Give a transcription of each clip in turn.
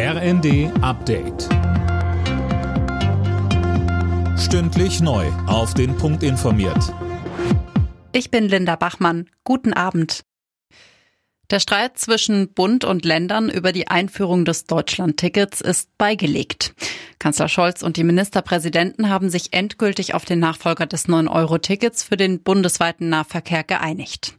RND Update. Stündlich neu. Auf den Punkt informiert. Ich bin Linda Bachmann. Guten Abend. Der Streit zwischen Bund und Ländern über die Einführung des Deutschland-Tickets ist beigelegt. Kanzler Scholz und die Ministerpräsidenten haben sich endgültig auf den Nachfolger des 9-Euro-Tickets für den bundesweiten Nahverkehr geeinigt.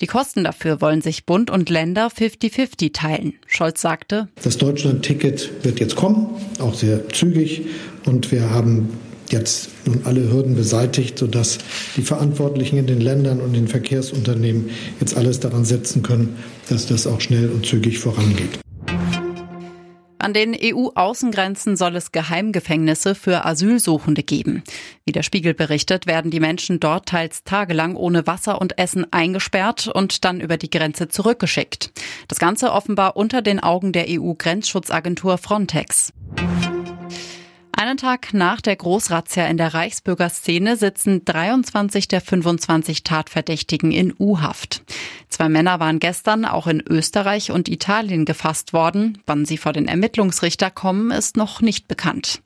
Die Kosten dafür wollen sich Bund und Länder 50-50 teilen. Scholz sagte, das Deutschland-Ticket wird jetzt kommen, auch sehr zügig. Und wir haben jetzt nun alle Hürden beseitigt, sodass die Verantwortlichen in den Ländern und den Verkehrsunternehmen jetzt alles daran setzen können, dass das auch schnell und zügig vorangeht. An den EU-Außengrenzen soll es Geheimgefängnisse für Asylsuchende geben. Wie der Spiegel berichtet, werden die Menschen dort teils tagelang ohne Wasser und Essen eingesperrt und dann über die Grenze zurückgeschickt. Das Ganze offenbar unter den Augen der EU-Grenzschutzagentur Frontex. Einen Tag nach der Großrazzia in der Reichsbürgerszene sitzen 23 der 25 Tatverdächtigen in U-Haft. Zwei Männer waren gestern auch in Österreich und Italien gefasst worden. Wann sie vor den Ermittlungsrichter kommen, ist noch nicht bekannt.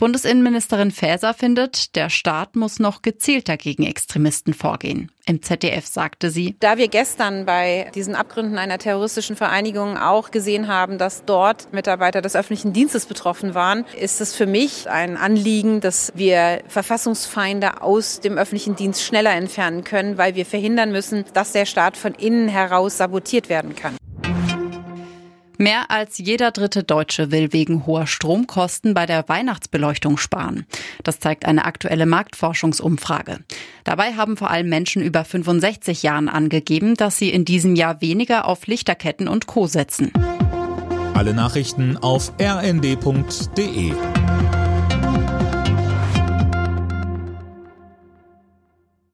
Bundesinnenministerin Faeser findet, der Staat muss noch gezielter gegen Extremisten vorgehen. Im ZDF sagte sie, da wir gestern bei diesen Abgründen einer terroristischen Vereinigung auch gesehen haben, dass dort Mitarbeiter des öffentlichen Dienstes betroffen waren, ist es für mich ein Anliegen, dass wir Verfassungsfeinde aus dem öffentlichen Dienst schneller entfernen können, weil wir verhindern müssen, dass der Staat von innen heraus sabotiert werden kann. Mehr als jeder dritte Deutsche will wegen hoher Stromkosten bei der Weihnachtsbeleuchtung sparen. Das zeigt eine aktuelle Marktforschungsumfrage. Dabei haben vor allem Menschen über 65 Jahren angegeben, dass sie in diesem Jahr weniger auf Lichterketten und Co setzen. Alle Nachrichten auf rnd.de